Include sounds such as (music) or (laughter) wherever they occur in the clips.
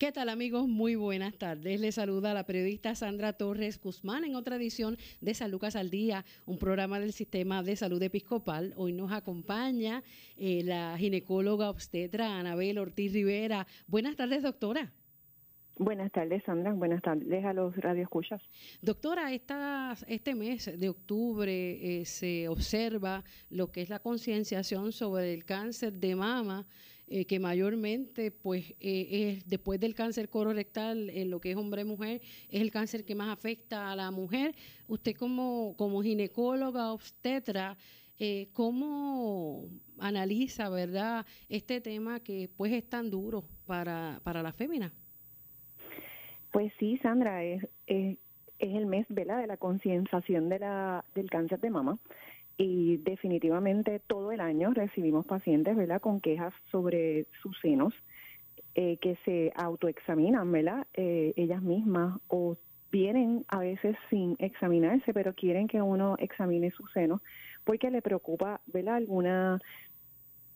¿Qué tal amigos? Muy buenas tardes. Les saluda la periodista Sandra Torres Guzmán en otra edición de San Lucas al Día, un programa del Sistema de Salud Episcopal. Hoy nos acompaña eh, la ginecóloga obstetra Anabel Ortiz Rivera. Buenas tardes, doctora. Buenas tardes, Sandra. Buenas tardes a los radioescuchas. Doctora, esta, este mes de octubre eh, se observa lo que es la concienciación sobre el cáncer de mama eh, que mayormente, pues, eh, es después del cáncer colorectal, en lo que es hombre-mujer, es el cáncer que más afecta a la mujer. Usted como, como ginecóloga, obstetra, eh, ¿cómo analiza, verdad, este tema que pues es tan duro para, para la fémina? Pues sí, Sandra, es, es, es el mes, de la concienciación de del cáncer de mama y definitivamente todo el año recibimos pacientes, ¿verdad?, con quejas sobre sus senos eh, que se autoexaminan, ¿verdad?, eh, ellas mismas o vienen a veces sin examinarse, pero quieren que uno examine sus senos porque le preocupa, ¿verdad?, alguna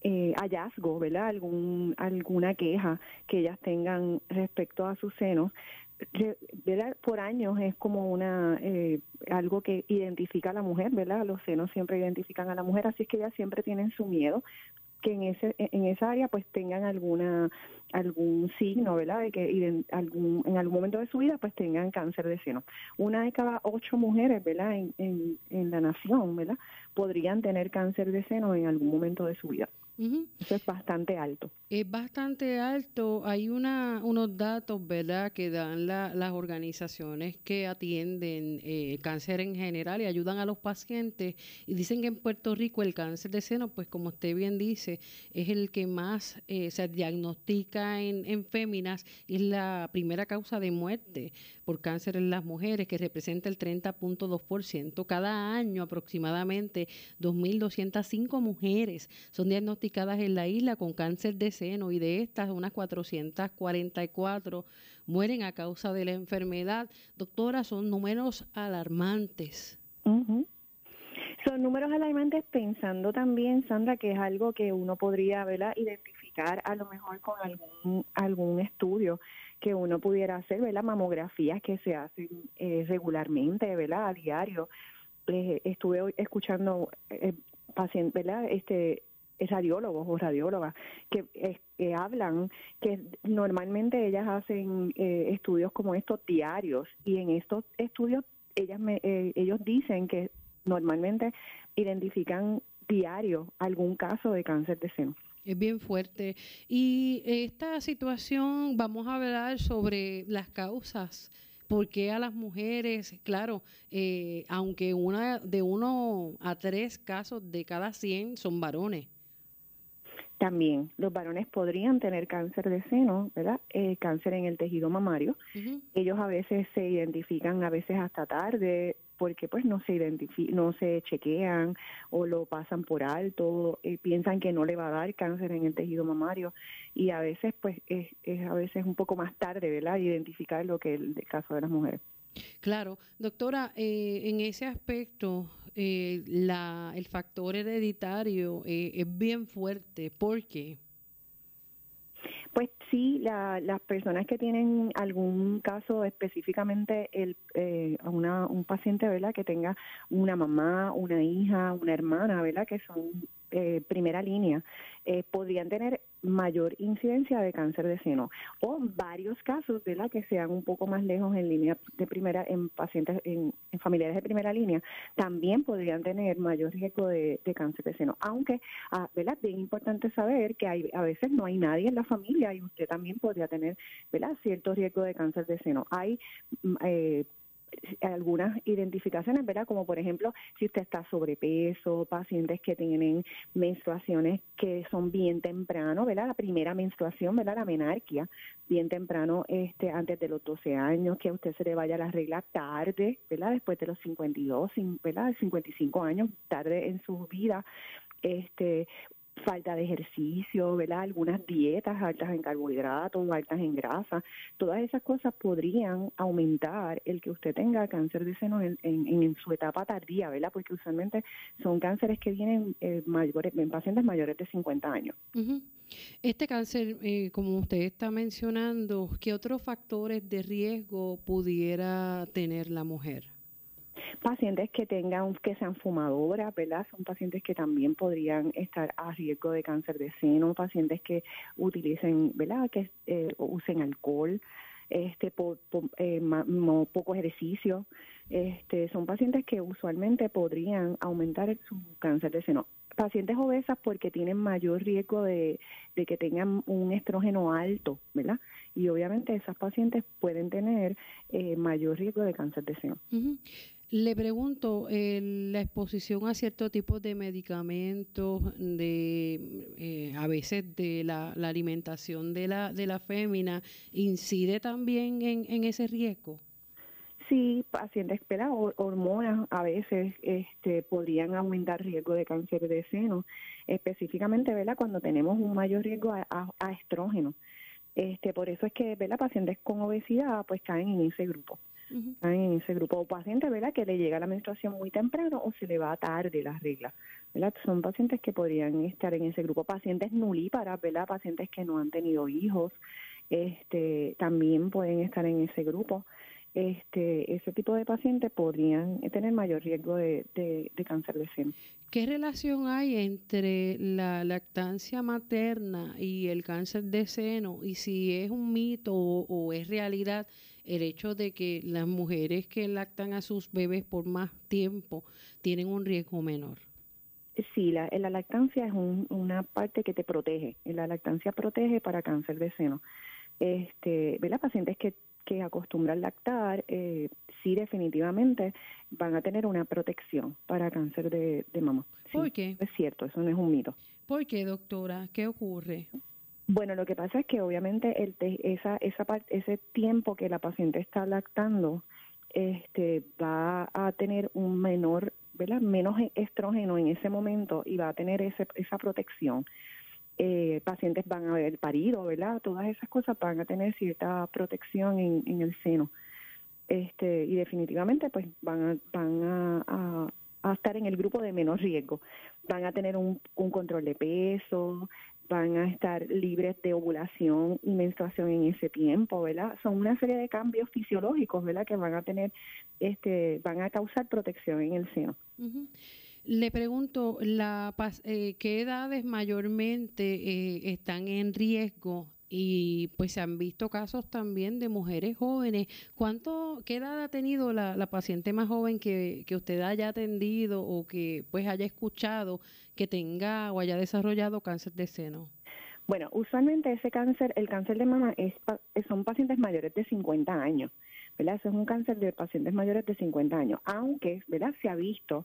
eh, hallazgo, ¿verdad?, algún alguna queja que ellas tengan respecto a sus senos ¿verdad? por años es como una eh, algo que identifica a la mujer, ¿verdad? Los senos siempre identifican a la mujer, así es que ellas siempre tienen su miedo que en ese en esa área pues tengan alguna algún signo, ¿verdad? De que algún, en algún momento de su vida pues tengan cáncer de seno. Una de cada ocho mujeres, ¿verdad? En, en, en la nación, ¿verdad? Podrían tener cáncer de seno en algún momento de su vida. Eso es bastante alto. Es bastante alto. Hay una, unos datos, ¿verdad?, que dan las organizaciones que atienden eh, cáncer en general y ayudan a los pacientes. Y dicen que en Puerto Rico el cáncer de seno, pues como usted bien dice, es el que más eh, se diagnostica en, en féminas y es la primera causa de muerte por cáncer en las mujeres, que representa el 30.2%. Cada año aproximadamente 2.205 mujeres son diagnosticadas en la isla con cáncer de seno y de estas unas 444 mueren a causa de la enfermedad. Doctora, son números alarmantes. Son números alarmantes pensando también, Sandra, que es algo que uno podría ¿verdad? identificar a lo mejor con algún, algún estudio que uno pudiera hacer, ¿verdad? mamografías que se hacen eh, regularmente, ¿verdad? a diario. Eh, estuve escuchando eh, pacientes, ¿verdad? Este, radiólogos o radiólogas que, hablan que normalmente ellas hacen eh, estudios como estos diarios y en estos estudios ellas me, eh, ellos dicen que normalmente identifican diario algún caso de cáncer de seno. Es bien fuerte. Y esta situación, vamos a hablar sobre las causas ¿Por qué a las mujeres? Claro, eh, aunque una de uno a tres casos de cada 100 son varones. También los varones podrían tener cáncer de seno, ¿verdad? Eh, cáncer en el tejido mamario. Ellos a veces se identifican, a veces hasta tarde, porque pues no se no se chequean o lo pasan por alto, eh, piensan que no le va a dar cáncer en el tejido mamario y a veces pues es, es a veces un poco más tarde, ¿verdad? Identificar lo que es el caso de las mujeres. Claro, doctora, eh, en ese aspecto eh, la, el factor hereditario eh, es bien fuerte. ¿Por qué? Pues sí, las personas que tienen algún caso específicamente el, eh, una, un paciente, ¿verdad? Que tenga una mamá, una hija, una hermana, ¿verdad? Que son eh, primera línea, eh, podrían tener mayor incidencia de cáncer de seno. O varios casos de la que sean un poco más lejos en línea de primera en pacientes en, familiares de primera línea también podrían tener mayor riesgo de, cáncer de seno. Aunque ah, verdad bien importante saber que hay a veces no hay nadie en la familia y usted también podría tener verdad cierto riesgo de cáncer de seno. Hay mm, eh, algunas identificaciones, ¿verdad? Como por ejemplo, si usted está sobrepeso, pacientes que tienen menstruaciones que son bien temprano, ¿verdad? La primera menstruación, ¿verdad? La menarquia, bien temprano, este, antes de los 12 años, que a usted se le vaya la regla tarde, ¿verdad? Después de los 52, ¿verdad? 55 años, tarde en su vida, este falta de ejercicio, ¿verdad? Algunas dietas altas en carbohidratos, altas en grasa, todas esas cosas podrían aumentar el que usted tenga cáncer de seno en, en, su etapa tardía, ¿verdad? Porque usualmente son cánceres que vienen eh, en pacientes mayores de 50 años. Este cáncer, eh, como usted está mencionando, ¿qué otros factores de riesgo pudiera tener la mujer? Pacientes que tengan, que sean fumadoras, ¿verdad? Son pacientes que también podrían estar a riesgo de cáncer de seno, pacientes que utilicen, ¿verdad? Que eh, usen alcohol, este, eh, poco ejercicio. Este, son pacientes que usualmente podrían aumentar su cáncer de seno pacientes obesas porque tienen mayor riesgo de, que tengan un estrógeno alto, ¿verdad? Y obviamente esas pacientes pueden tener eh, mayor riesgo de cáncer de seno. Le pregunto, la exposición a ciertos tipos de medicamentos, de eh, a veces de la, alimentación de la, de la fémina, ¿incide también en, ese riesgo? Sí, pacientes, ¿verdad? hormonas a veces este, podrían aumentar riesgo de cáncer de seno, específicamente, ¿verdad? Cuando tenemos un mayor riesgo a, a, estrógeno. Este, por eso es que, ¿verdad? Pacientes con obesidad, pues caen en ese grupo. En ese grupo. O pacientes, ¿verdad? Que le llega la menstruación muy temprano o se le va tarde las reglas, ¿verdad? Son pacientes que podrían estar en ese grupo. Pacientes nulíparas, ¿verdad? Pacientes que no han tenido hijos, este, también pueden estar en ese grupo este, ese tipo de pacientes podrían tener mayor riesgo de, cáncer de seno. ¿Qué relación hay entre la lactancia materna y el cáncer de seno? Y si es un mito o, es realidad el hecho de que las mujeres que lactan a sus bebés por más tiempo tienen un riesgo menor. Sí, la, la lactancia es una parte que te protege. La lactancia protege para cáncer de seno. Este, ¿ve? Pacientes que que acostumbran lactar, eh, sí definitivamente van a tener una protección para cáncer de, mama. ¿Por qué? Es cierto, eso no es un mito. ¿Por qué, doctora? ¿Qué ocurre? Bueno, lo que pasa es que obviamente el esa, esa ese tiempo que la paciente está lactando este, va a tener un menor, ¿verdad? menos estrógeno en ese momento y va a tener esa protección eh, pacientes van a haber parido, ¿verdad? Todas esas cosas van a tener cierta protección en, el seno. Este, y definitivamente pues van a, van a, estar en el grupo de menos riesgo. Van a tener un control de peso, van a estar libres de ovulación y menstruación en ese tiempo, ¿verdad? Son una serie de cambios fisiológicos, ¿verdad? Que van a tener, este, van a causar protección en el seno. Le pregunto, la, eh, ¿qué edades mayormente eh, están en riesgo? Y pues se han visto casos también de mujeres jóvenes. ¿Cuánto, qué edad ha tenido la, la paciente más joven que, que, usted haya atendido o que pues haya escuchado que tenga o haya desarrollado cáncer de seno? Bueno, usualmente ese cáncer, el cáncer de mama, es, son pacientes mayores de 50 años, ¿verdad? Eso es un cáncer de pacientes mayores de 50 años, aunque, ¿verdad? Se ha visto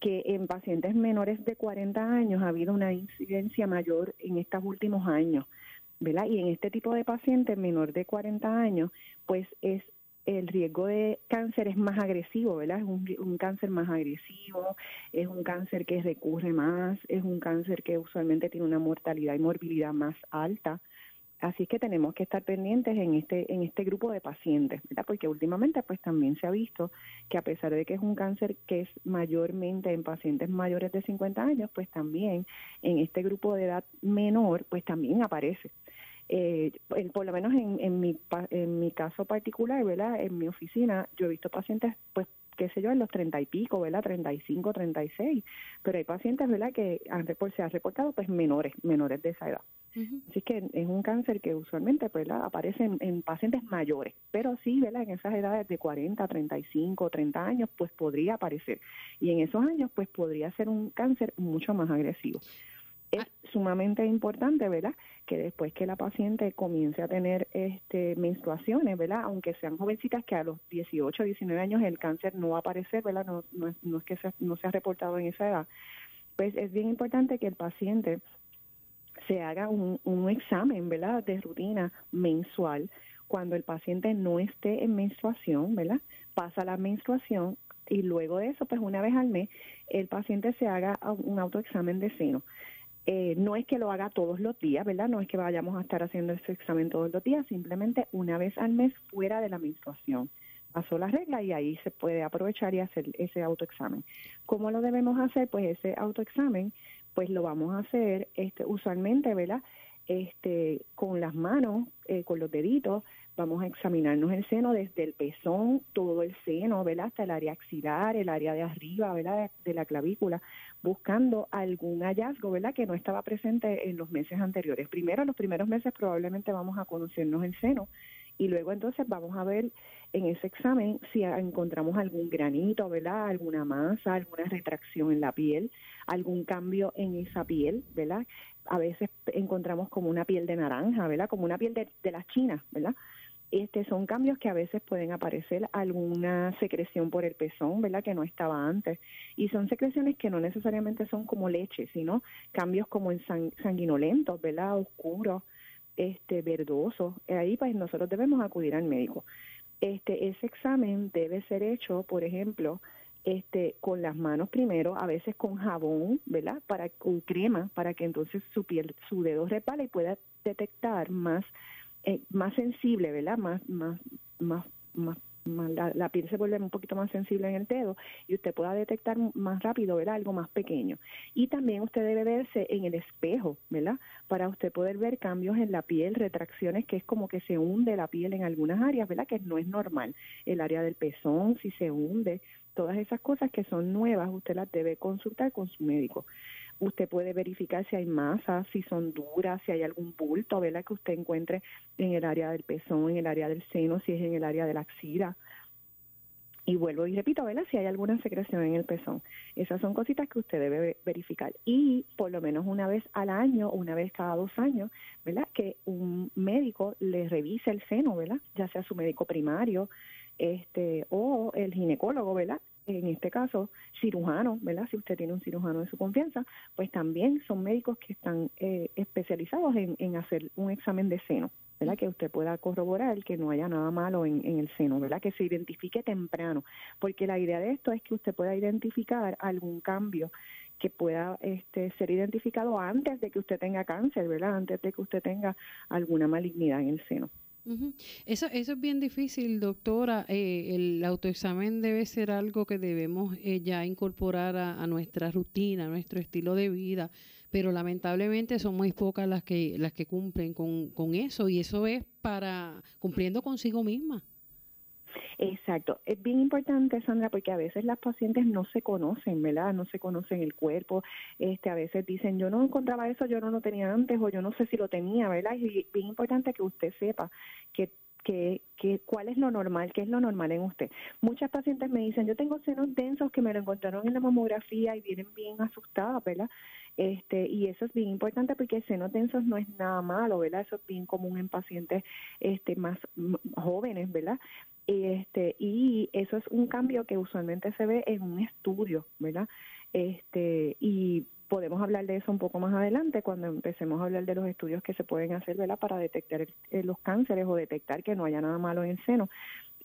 que en pacientes menores de 40 años ha habido una incidencia mayor en estos últimos años, ¿verdad? Y en este tipo de pacientes menor de 40 años, pues es el riesgo de cáncer es más agresivo, ¿verdad? Es un, cáncer más agresivo, es un cáncer que recurre más, es un cáncer que usualmente tiene una mortalidad y morbilidad más alta. Así que tenemos que estar pendientes en este en este grupo de pacientes, ¿verdad? Porque últimamente pues también se ha visto que a pesar de que es un cáncer que es mayormente en pacientes mayores de 50 años, pues también en este grupo de edad menor pues también aparece. Eh, por lo menos en, en, mi, en mi caso particular, ¿verdad? En mi oficina yo he visto pacientes pues qué sé yo, en los treinta y pico, ¿verdad? 35, 36. Pero hay pacientes, ¿verdad?, que han, se ha reportado pues menores, menores de esa edad. Así que es un cáncer que usualmente, pues, ¿verdad? aparece en, pacientes mayores. Pero sí, ¿verdad? En esas edades de 40, 35, 30 años, pues podría aparecer. Y en esos años, pues podría ser un cáncer mucho más agresivo es sumamente importante, ¿verdad? Que después que la paciente comience a tener este menstruaciones, ¿verdad? Aunque sean jovencitas que a los 18, 19 años el cáncer no va a aparecer, ¿verdad? No, es que no se ha reportado en esa edad. Pues es bien importante que el paciente se haga un, un examen, ¿verdad? De rutina mensual cuando el paciente no esté en menstruación, ¿verdad? Pasa la menstruación y luego de eso, pues una vez al mes, el paciente se haga un autoexamen de seno Eh, no es que lo haga todos los días, ¿verdad? No es que vayamos a estar haciendo ese examen todos los días, simplemente una vez al mes fuera de la menstruación. Pasó la regla y ahí se puede aprovechar y hacer ese autoexamen. ¿Cómo lo debemos hacer? Pues ese autoexamen, pues lo vamos a hacer este, usualmente, ¿verdad? Este, con las manos, eh, con los deditos, vamos a examinarnos el seno desde el pezón, todo el seno, ¿verdad? Hasta el área axilar, el área de arriba, ¿verdad? De, la clavícula, buscando algún hallazgo, ¿verdad? Que no estaba presente en los meses anteriores. Primero, en los primeros meses probablemente vamos a conocernos el seno y luego entonces vamos a ver en ese examen si encontramos algún granito, ¿verdad? Alguna masa, alguna retracción en la piel, algún cambio en esa piel, ¿verdad? A veces encontramos como una piel de naranja, ¿verdad? Como una piel de, las chinas, ¿verdad? Este, son cambios que a veces pueden aparecer alguna secreción por el pezón, ¿verdad? Que no estaba antes. Y son secreciones que no necesariamente son como leche, sino cambios como en sanguinolentos, ¿verdad? Oscuros, este, verdosos. Ahí pues nosotros debemos acudir al médico. Este, ese examen debe ser hecho, por ejemplo, este, con las manos primero, a veces con jabón, ¿verdad? Para, con crema, para que entonces su piel, su dedo repale y pueda detectar más eh, más sensible, ¿verdad? Más, más, más, más, la, piel se vuelve un poquito más sensible en el dedo y usted pueda detectar más rápido, ¿verdad? Algo más pequeño. Y también usted debe verse en el espejo, ¿verdad? Para usted poder ver cambios en la piel, retracciones, que es como que se hunde la piel en algunas áreas, ¿verdad? Que no es normal. El área del pezón, si se hunde, todas esas cosas que son nuevas, usted las debe consultar con su médico. Usted puede verificar si hay masas, si son duras, si hay algún bulto, ¿verdad? Que usted encuentre en el área del pezón, en el área del seno, si es en el área de la axila. Y vuelvo y repito, ¿verdad? Si hay alguna secreción en el pezón. Esas son cositas que usted debe verificar. Y por lo menos una vez al año, una vez cada dos años, ¿verdad? Que un médico le revise el seno, ¿verdad? Ya sea su médico primario este o el ginecólogo, ¿verdad? En este caso, cirujano, ¿verdad? Si usted tiene un cirujano de su confianza, pues también son médicos que están eh, especializados en, en, hacer un examen de seno, ¿verdad? Que usted pueda corroborar que no haya nada malo en, en, el seno, ¿verdad? Que se identifique temprano, porque la idea de esto es que usted pueda identificar algún cambio que pueda este, ser identificado antes de que usted tenga cáncer, ¿verdad? Antes de que usted tenga alguna malignidad en el seno. Eso, eso es bien difícil, doctora. Eh, el autoexamen debe ser algo que debemos eh, ya incorporar a, nuestra rutina, a nuestro estilo de vida, pero lamentablemente son muy pocas las que, las que cumplen con, con eso y eso es para cumpliendo consigo misma. Exacto. Es bien importante, Sandra, porque a veces las pacientes no se conocen, ¿verdad? No se conocen el cuerpo. Este, a veces dicen, yo no encontraba eso, yo no lo tenía antes o yo no sé si lo tenía, ¿verdad? Y es bien importante que usted sepa que que, que, cuál es lo normal, qué es lo normal en usted. Muchas pacientes me dicen, yo tengo senos densos que me lo encontraron en la mamografía y vienen bien asustadas, ¿verdad? Este, y eso es bien importante porque senos densos no es nada malo, ¿verdad? Eso es bien común en pacientes este, más jóvenes, ¿verdad? Este, y eso es un cambio que usualmente se ve en un estudio, ¿verdad? Este, y podemos hablar de eso un poco más adelante cuando empecemos a hablar de los estudios que se pueden hacer ¿verdad? para detectar eh, los cánceres o detectar que no haya nada malo en el seno.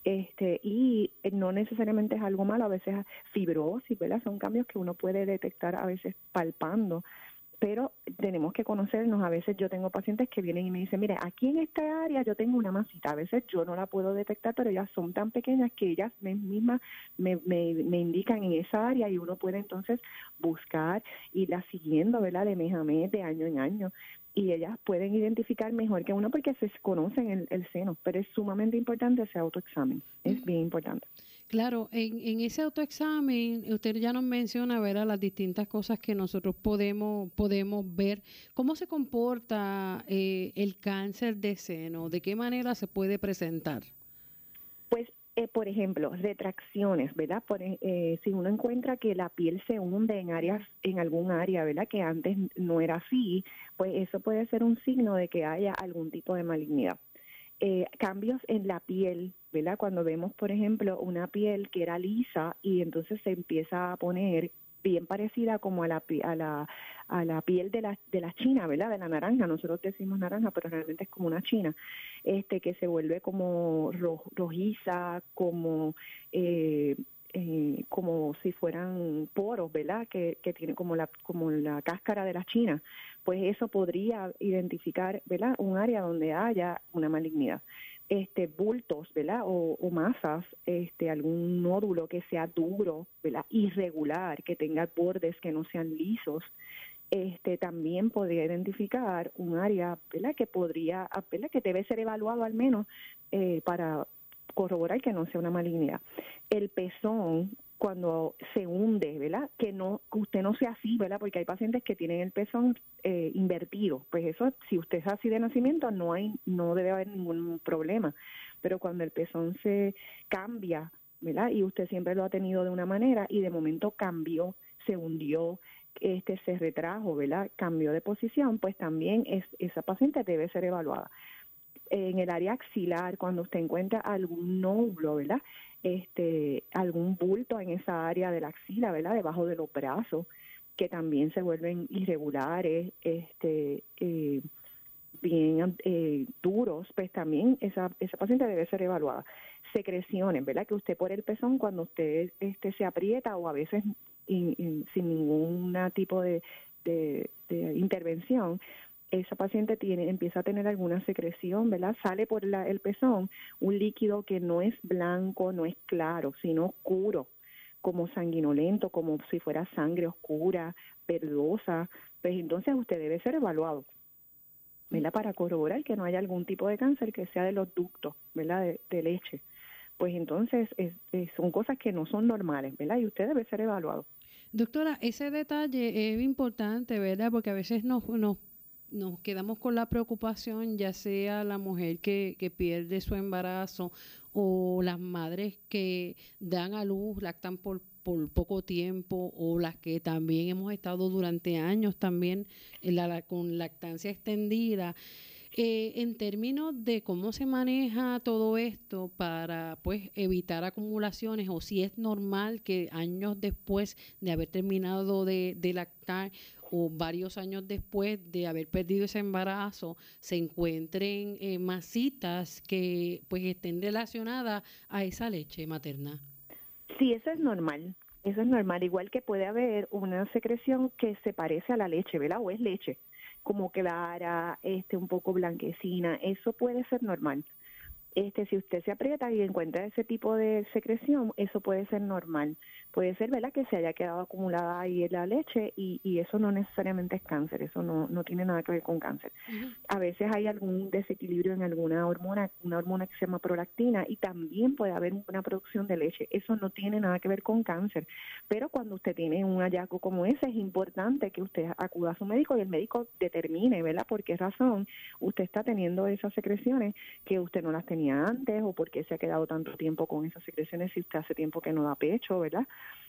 Este, y eh, no necesariamente es algo malo, a veces fibrosis, ¿verdad? Son cambios que uno puede detectar a veces palpando pero tenemos que conocernos. A veces yo tengo pacientes que vienen y me dicen, mire, aquí en esta área yo tengo una masita. A veces yo no la puedo detectar, pero ellas son tan pequeñas que ellas mismas me, me, me indican en esa área y uno puede entonces buscar, y la siguiendo, ¿verdad? De mes a mes, de año en año. Y ellas pueden identificar mejor que uno porque se conocen el, el seno, pero es sumamente importante ese autoexamen. Es bien importante. Claro, en, ese autoexamen usted ya nos menciona ver las distintas cosas que nosotros podemos podemos ver. ¿Cómo se comporta eh, el cáncer de seno? ¿De qué manera se puede presentar? Pues, eh, por ejemplo, retracciones, ¿verdad? Por, eh, si uno encuentra que la piel se hunde en áreas, en algún área, ¿verdad? Que antes no era así, pues eso puede ser un signo de que haya algún tipo de malignidad. Eh, cambios en la piel, Cuando vemos, por ejemplo, una piel que era lisa y entonces se empieza a poner bien parecida como a la, la, piel de la, de china, ¿verdad? De la naranja. Nosotros decimos naranja, pero realmente es como una china, este que se vuelve como rojiza, como eh, eh, como si fueran poros, ¿verdad? Que, que tiene como la, como la cáscara de la china, pues eso podría identificar, ¿verdad? Un área donde haya una malignidad. Este, bultos, ¿verdad? O, masas, este, algún nódulo que sea duro, ¿verdad? Irregular, que tenga bordes que no sean lisos, este, también podría identificar un área, ¿verdad? Que podría, ¿verdad? Que debe ser evaluado al menos eh, para corroborar que no sea una malignidad. El pezón, cuando se hunde, ¿verdad? Que no, que usted no sea así, ¿verdad? Porque hay pacientes que tienen el pezón eh, invertido. Pues eso, si usted es así de nacimiento, no hay, no debe haber ningún problema. Pero cuando el pezón se cambia, ¿verdad? Y usted siempre lo ha tenido de una manera y de momento cambió, se hundió, este se retrajo, ¿verdad? Cambió de posición, pues también es, esa paciente debe ser evaluada en el área axilar, cuando usted encuentra algún nódulo, ¿verdad? Este, algún bulto en esa área de la axila, ¿verdad? Debajo de los brazos, que también se vuelven irregulares, este, eh, bien eh, duros, pues también esa, esa paciente debe ser evaluada. Secreciones, ¿verdad? Que usted por el pezón, cuando usted este, se aprieta o a veces sin ningún tipo de, de intervención, esa paciente tiene, empieza a tener alguna secreción, ¿verdad? Sale por la, el pezón un líquido que no es blanco, no es claro, sino oscuro, como sanguinolento, como si fuera sangre oscura, verdosa, pues entonces usted debe ser evaluado, ¿verdad? Para corroborar que no haya algún tipo de cáncer que sea de los ductos, ¿verdad? De, leche. Pues entonces son cosas que no son normales, ¿verdad? Y usted debe ser evaluado. Doctora, ese detalle es importante, ¿verdad? Porque a veces nos, nos nos quedamos con la preocupación, ya sea la mujer que, que pierde su embarazo o las madres que dan a luz, lactan por, por poco tiempo o las que también hemos estado durante años también en con lactancia extendida. Eh, en términos de cómo se maneja todo esto para pues evitar acumulaciones o si es normal que años después de haber terminado de, de lactar o varios años después de haber perdido ese embarazo se encuentren eh, masitas que pues estén relacionadas a esa leche materna. Sí, eso es normal. Eso es normal, igual que puede haber una secreción que se parece a la leche, ¿verdad? O es leche, como clara, este, un poco blanquecina, eso puede ser normal este, si usted se aprieta y encuentra ese tipo de secreción, eso puede ser normal. Puede ser, ¿verdad?, que se haya quedado acumulada ahí en la leche y, y eso no necesariamente es cáncer, eso no, no tiene nada que ver con cáncer. A veces hay algún desequilibrio en alguna hormona, una hormona que se llama prolactina y también puede haber una producción de leche. Eso no tiene nada que ver con cáncer. Pero cuando usted tiene un hallazgo como ese, es importante que usted acuda a su médico y el médico determine, ¿verdad?, por qué razón usted está teniendo esas secreciones que usted no las tenía antes o por qué se ha quedado tanto tiempo con esas secreciones si usted hace tiempo que no da pecho, ¿verdad?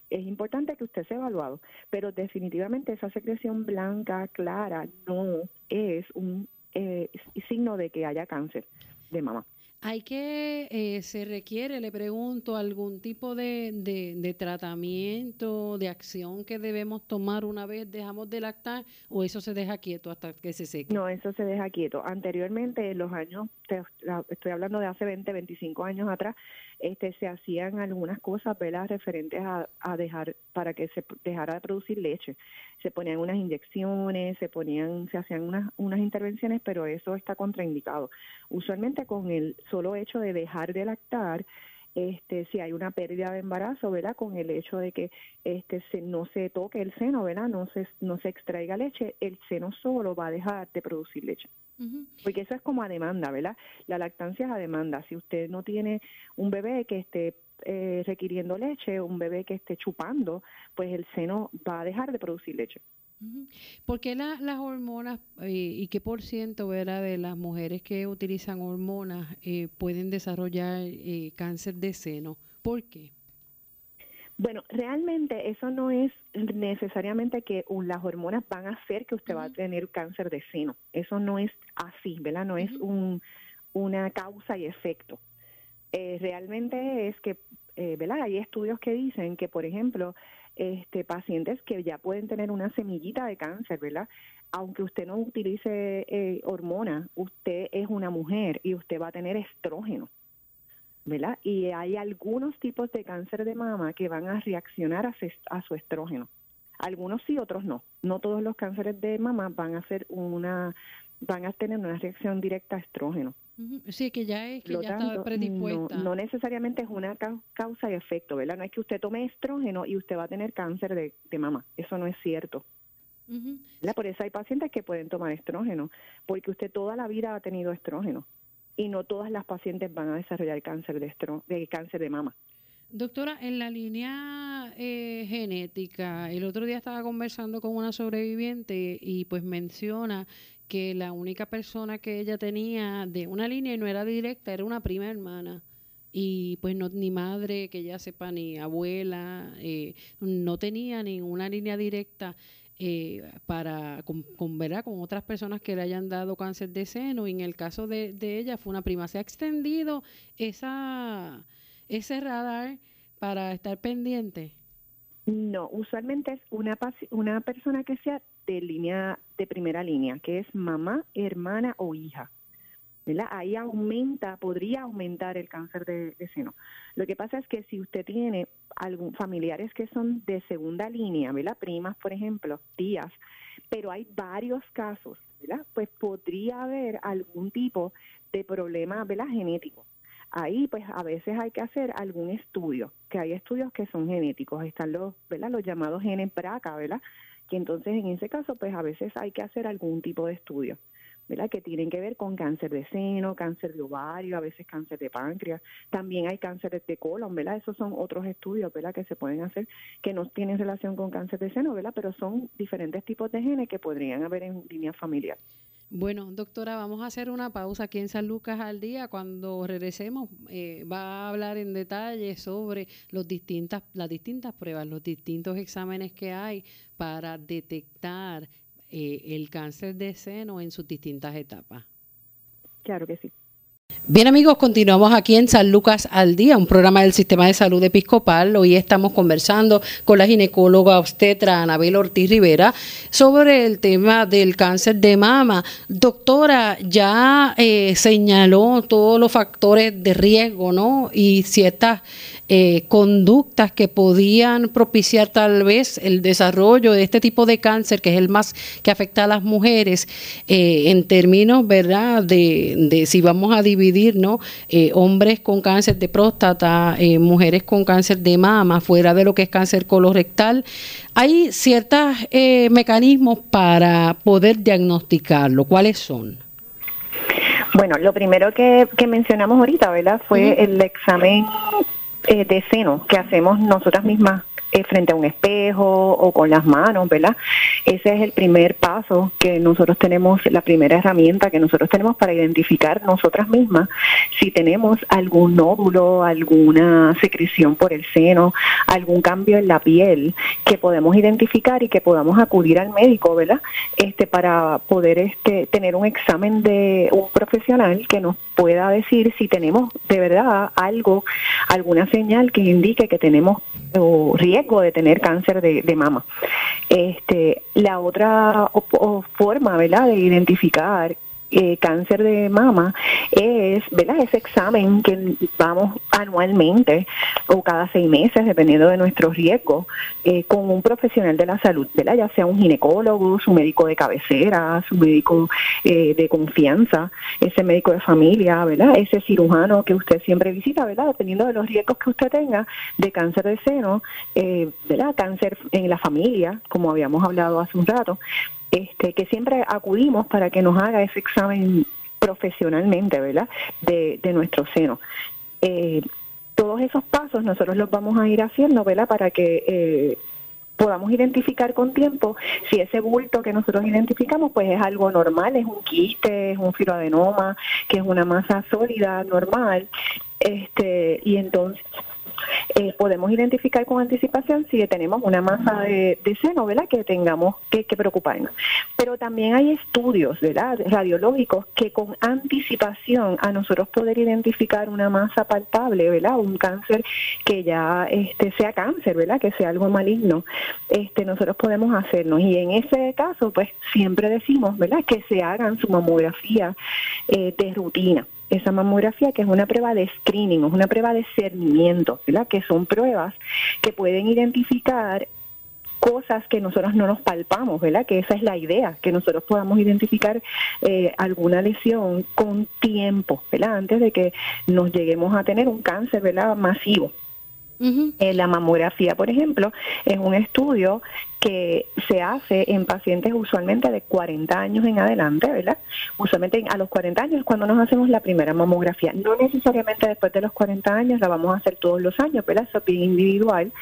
Es importante que usted sea evaluado, pero definitivamente esa secreción blanca, clara, no es un eh, signo de que haya cáncer de mama. Hay que, eh, se requiere, le pregunto, algún tipo de, de, tratamiento, de acción que debemos tomar una vez dejamos de lactar o eso se deja quieto hasta que se seque? No, eso se deja quieto. Anteriormente, en los años, estoy hablando de hace 20, 25 años atrás, este, se hacían algunas cosas, ¿verdad?, referentes a, dejar, para que se dejara de producir leche. Se ponían unas inyecciones, se ponían, se hacían unas, unas intervenciones, pero eso está contraindicado. Usualmente con el solo hecho de dejar de lactar, este, si hay una pérdida de embarazo, ¿verdad? Con el hecho de que este se, no se toque el seno, ¿verdad? No se, no se extraiga leche, el seno solo va a dejar de producir leche. Porque eso es como a demanda, ¿verdad? La lactancia es a demanda. Si usted no tiene un bebé que esté eh, requiriendo leche, un bebé que esté chupando, pues el seno va a dejar de producir leche. ¿Por qué las hormonas eh, y qué por ciento ¿verdad? de las mujeres que utilizan hormonas eh, pueden desarrollar eh, cáncer de seno? ¿Por qué? Bueno, realmente eso no es necesariamente que las hormonas van a hacer que usted va a tener cáncer de seno. Eso no es así, ¿verdad? No es un, una causa y efecto. realmente es que, ¿verdad? Hay estudios que dicen que, por ejemplo, este, pacientes que ya pueden tener una semillita de cáncer, ¿verdad? Aunque usted no utilice eh, hormonas, usted es una mujer y usted va a tener estrógeno. ¿verdad? Y hay algunos tipos de cáncer de mama que van a reaccionar a, su estrógeno. Algunos sí, otros no. No todos los cánceres de mama van a hacer una van a tener una reacción directa a estrógeno. Sí, que ya es que ya está predispuesta. No, necesariamente es una causa y efecto, ¿verdad? No es que usted tome estrógeno y usted va a tener cáncer de, de mama. Eso no es cierto. Por eso hay pacientes que pueden tomar estrógeno, porque usted toda la vida ha tenido estrógeno y no todas las pacientes van a desarrollar cáncer de, de cáncer de mama. Doctora, en la línea eh, genética, el otro día estaba conversando con una sobreviviente y pues menciona que la única persona que ella tenía de una línea y no era directa era una prima hermana y pues no ni madre que ella sepa ni abuela eh, no tenía ninguna línea directa eh, para con, con, con otras personas que le hayan dado cáncer de seno y en el caso de, ella fue una prima. ¿Se ha extendido esa, ese radar para estar pendiente? No, usualmente es una, una persona que sea de línea de primera línea, que es mamá, hermana o hija. Ahí aumenta, podría aumentar el cáncer de, seno. Lo que pasa es que si usted tiene algún familiares que son de segunda línea, ¿verdad? Primas, por ejemplo, tías, pero hay varios casos, ¿verdad? Pues podría haber algún tipo de problema, ¿verdad? Genético. Ahí, pues, a veces hay que hacer algún estudio, que hay estudios que son genéticos, están los, ¿verdad? Los llamados genes BRCA, ¿verdad? Que entonces en ese caso, pues, a veces hay que hacer algún tipo de estudio. ¿Verdad? que tienen que ver con cáncer de seno, cáncer de ovario, a veces cáncer de páncreas, también hay cánceres de colon, ¿verdad? Esos son otros estudios, ¿verdad? que se pueden hacer que no tienen relación con cáncer de seno, ¿verdad? Pero son diferentes tipos de genes que podrían haber en línea familiar. Bueno, doctora, vamos a hacer una pausa aquí en San Lucas al día. Cuando regresemos, eh, va a hablar en detalle sobre los distintas, las distintas pruebas, los distintos exámenes que hay para detectar eh, el cáncer de seno en sus distintas etapas. Claro que sí. Bien amigos, continuamos aquí en San Lucas al Día, un programa del Sistema de Salud Episcopal. Hoy estamos conversando con la ginecóloga obstetra Anabel Ortiz Rivera sobre el tema del cáncer de mama. Doctora, ya eh, señaló todos los factores de riesgo, ¿no? Y ciertas eh, conductas que podían propiciar tal vez el desarrollo de este tipo de cáncer, que es el más que afecta a las mujeres, eh, en términos, ¿verdad?, de, de, si vamos a dividir, ¿no?, eh, hombres con cáncer de próstata, mujeres con cáncer de mama, fuera de lo que es cáncer colorectal, hay ciertos mecanismos para poder diagnosticarlo. ¿Cuáles son? Bueno, lo primero que, mencionamos ahorita, ¿verdad? Fue el examen eh, de seno que hacemos nosotras mismas eh, frente a un espejo o con las manos, ¿verdad? Ese es el primer paso que nosotros tenemos, la primera herramienta que nosotros tenemos para identificar nosotras mismas si tenemos algún nódulo, alguna secreción por el seno, algún cambio en la piel que podemos identificar y que podamos acudir al médico, ¿verdad? Este para poder este tener un examen de un profesional que nos pueda decir si tenemos de verdad algo, alguna señal que indique que tenemos riesgo de tener cáncer de, mama. Este, la otra forma, ¿verdad?, de identificar eh, cáncer de mama es, ¿verdad? Ese examen que vamos anualmente o cada seis meses, dependiendo de nuestro riesgo, eh, con un profesional de la salud, ¿verdad? Ya sea un ginecólogo, su médico de cabecera, su médico eh, de confianza, ese médico de familia, ¿verdad? Ese cirujano que usted siempre visita, ¿verdad? Dependiendo de los riesgos que usted tenga de cáncer de seno, ¿verdad? Cáncer en la familia, como habíamos hablado hace un rato, este, que siempre acudimos para que nos haga ese examen profesionalmente, ¿verdad? De, nuestro seno. Eh, todos esos pasos nosotros los vamos a ir haciendo, ¿verdad? Para que eh, podamos identificar con tiempo si ese bulto que nosotros identificamos pues es algo normal, es un quiste, es un filoadenoma, que es una masa sólida normal, este y entonces eh, podemos identificar con anticipación si tenemos una masa de, seno, ¿verdad? Que tengamos que, preocuparnos. Pero también hay estudios, ¿verdad? Radiológicos que con anticipación a nosotros poder identificar una masa palpable, ¿verdad? Un cáncer que ya este, sea cáncer, ¿verdad? Que sea algo maligno, este, nosotros podemos hacernos. Y en ese caso, pues siempre decimos, ¿verdad? Que se hagan su mamografía eh, de rutina esa mamografía, que es una prueba de screening, es una prueba de cernimiento, ¿verdad? Que son pruebas que pueden identificar cosas que nosotros no nos palpamos, ¿verdad? Que esa es la idea, que nosotros podamos identificar eh, alguna lesión con tiempo, ¿verdad? Antes de que nos lleguemos a tener un cáncer, ¿verdad? Masivo. Eh, la mamografía, por ejemplo, es un estudio que se hace en pacientes usualmente de 40 años en adelante, ¿verdad? Usualmente a los 40 años cuando nos hacemos la primera mamografía. No necesariamente después de los 40 años la vamos a hacer todos los años, ¿verdad? Eso es bien individual.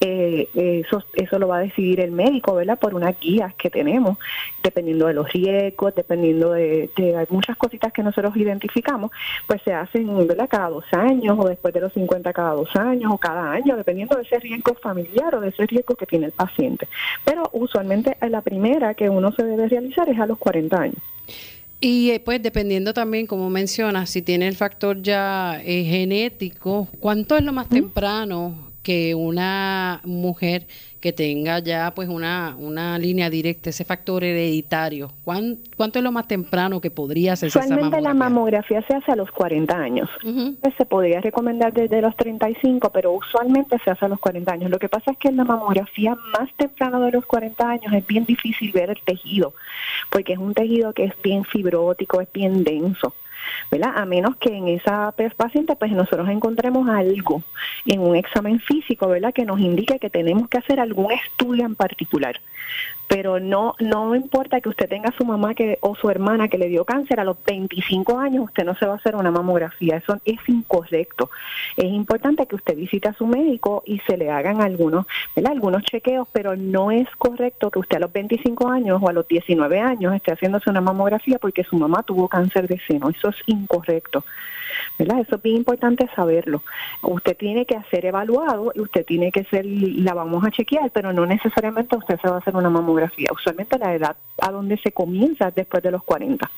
Eh, eso, eso lo va a decidir el médico, ¿verdad? Por unas guías que tenemos, dependiendo de los riesgos, dependiendo de, de muchas cositas que nosotros identificamos, pues se hacen, ¿verdad? Cada dos años o después de los 50 cada dos años o cada año, dependiendo de ese riesgo familiar o de ese riesgo que tiene el paciente. Pero usualmente la primera que uno se debe realizar es a los 40 años. Y eh, pues dependiendo también, como mencionas, si tiene el factor ya eh, genético, ¿cuánto es lo más temprano que una mujer que tenga ya pues una, una línea directa, ese factor hereditario? ¿Cuánto es lo más temprano que podría hacerse esa mamografía? la mamografía se hace a los 40 años. Pues, se podría recomendar desde los 35, pero usualmente se hace a los 40 años. Lo que pasa es que en la mamografía más temprano de los 40 años es bien difícil ver el tejido, porque es un tejido que es bien fibrótico, es bien denso. ¿Verdad? A menos que en esa paciente pues nosotros encontremos algo en un examen físico, ¿verdad? Que nos indique que tenemos que hacer algún estudio en particular pero no no importa que usted tenga a su mamá que o su hermana que le dio cáncer a los 25 años, usted no se va a hacer una mamografía, eso es incorrecto. Es importante que usted visite a su médico y se le hagan algunos, ¿verdad? algunos chequeos, pero no es correcto que usted a los 25 años o a los 19 años esté haciéndose una mamografía porque su mamá tuvo cáncer de seno, eso es incorrecto. ¿Verdad? Eso es bien importante saberlo. Usted tiene que ser evaluado y usted tiene que ser, la vamos a chequear, pero no necesariamente usted se va a hacer una mamografía. Usualmente la edad a donde se comienza es después de los 40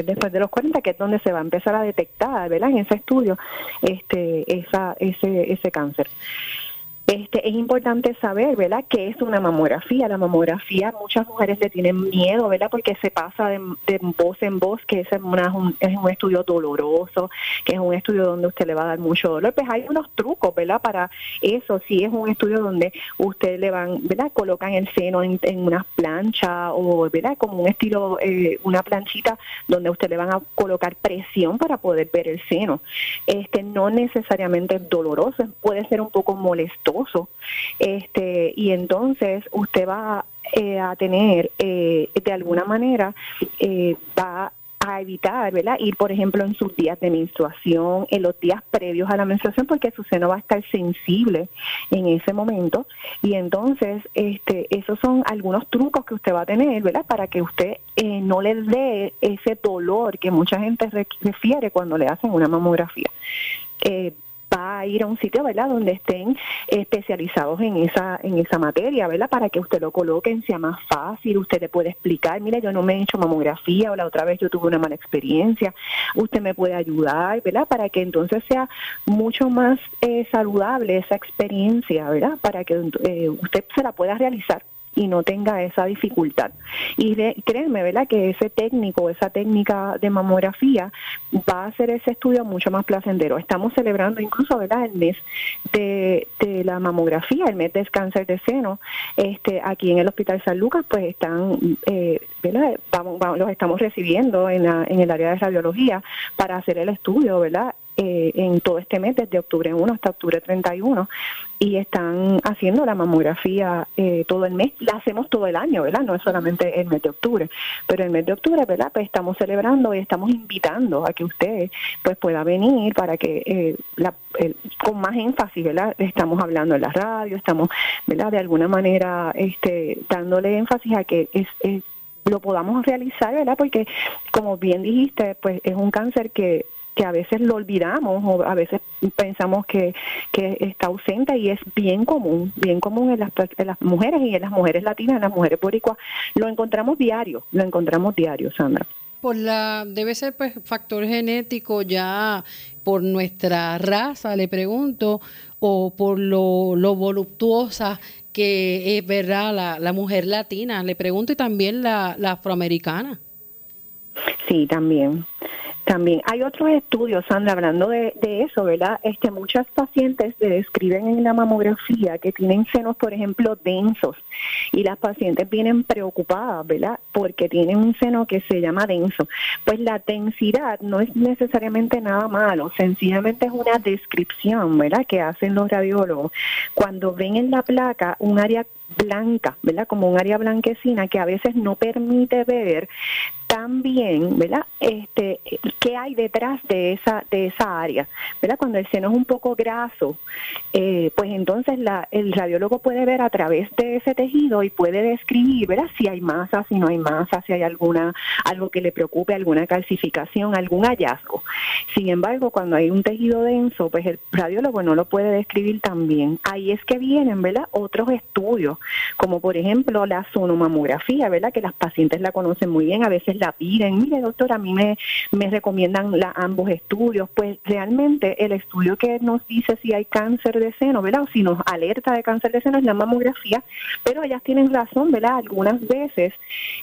es después de los 40 que es donde se va a empezar a detectar, ¿verdad? En ese estudio, este, esa, ese, ese cáncer. Este, es importante saber, ¿verdad?, qué es una mamografía. La mamografía, muchas mujeres le tienen miedo, ¿verdad?, porque se pasa de, voz en voz, que es, un, es un estudio doloroso, que es un estudio donde usted le va a dar mucho dolor. Pues hay unos trucos, ¿verdad?, para eso. Si es un estudio donde usted le van, ¿verdad?, colocan el seno en, una plancha o, ¿verdad?, como un estilo, eh, una planchita donde usted le van a colocar presión para poder ver el seno. Este no necesariamente es doloroso, puede ser un poco este, y entonces usted va eh, a tener, eh, de alguna manera, eh, va a evitar, ¿verdad? Ir, por ejemplo, en sus días de menstruación, en los días previos a la menstruación, porque su seno va a estar sensible en ese momento. Y entonces, este, esos son algunos trucos que usted va a tener, ¿verdad? Para que usted no le dé ese dolor que mucha gente refiere cuando le hacen una mamografía. Eh, va a ir a un sitio, ¿verdad?, donde estén especializados en esa en esa materia, ¿verdad?, para que usted lo coloquen, sea más fácil, usted le puede explicar, mire, yo no me he hecho mamografía o la otra vez yo tuve una mala experiencia, usted me puede ayudar, ¿verdad?, para que entonces sea mucho más eh, saludable esa experiencia, ¿verdad?, para que eh, usted se la pueda realizar y no tenga esa dificultad. Y créanme, ¿verdad? Que ese técnico, esa técnica de mamografía va a hacer ese estudio mucho más placentero. Estamos celebrando incluso, ¿verdad? El mes de, la mamografía, el mes de cáncer de seno. Este, aquí en el Hospital San Lucas, pues están, eh, ¿verdad? Vamos, los estamos recibiendo en, en el área de radiología para hacer el estudio, ¿verdad? Eh, en todo este mes, desde octubre 1 hasta octubre 31, y están haciendo la mamografía eh, todo el mes. La hacemos todo el año, ¿verdad? No es solamente el mes de octubre, pero el mes de octubre, ¿verdad? Pues estamos celebrando y estamos invitando a que usted pues pueda venir para que eh, la, con más énfasis, ¿verdad? Estamos hablando en la radio, estamos, ¿verdad? De alguna manera este, dándole énfasis a que es, lo podamos realizar, ¿verdad? Porque como bien dijiste, pues es un cáncer que que a veces lo olvidamos o a veces pensamos que, que está ausente y es bien común, bien común en las, en las mujeres y en las mujeres latinas, en las mujeres boricuas. Lo encontramos diario, lo encontramos diario, Sandra. Por la, debe ser pues factor genético ya por nuestra raza, le pregunto, o por lo, lo voluptuosa que es verdad la, la mujer latina, le pregunto, y también la, la afroamericana. Sí, también También hay otros estudios, Sandra, hablando de, eso, ¿verdad? Este, muchas pacientes describen en la mamografía que tienen senos, por ejemplo, densos, y las pacientes vienen preocupadas, ¿verdad? Porque tienen un seno que se llama denso. Pues la densidad no es necesariamente nada malo, sencillamente es una descripción, ¿verdad? Que hacen los radiólogos. Cuando ven en la placa un área blanca, ¿verdad? Como un área blanquecina que a veces no permite ver también, ¿verdad? Este, ¿qué hay detrás de esa de esa área? ¿Verdad? Cuando el seno es un poco graso, eh, pues entonces la, el radiólogo puede ver a través de ese tejido y puede describir, ¿verdad? Si hay masa, si no hay masa, si hay alguna algo que le preocupe, alguna calcificación, algún hallazgo. Sin embargo, cuando hay un tejido denso, pues el radiólogo no lo puede describir tan bien. Ahí es que vienen, ¿verdad? Otros estudios, como por ejemplo la sonomamografía, ¿verdad? Que las pacientes la conocen muy bien, a veces la piden, mire doctor, a mí me, me recomiendan la, ambos estudios, pues realmente el estudio que nos dice si hay cáncer de seno, ¿verdad? O si nos alerta de cáncer de seno es la mamografía, pero ellas tienen razón, ¿verdad? Algunas veces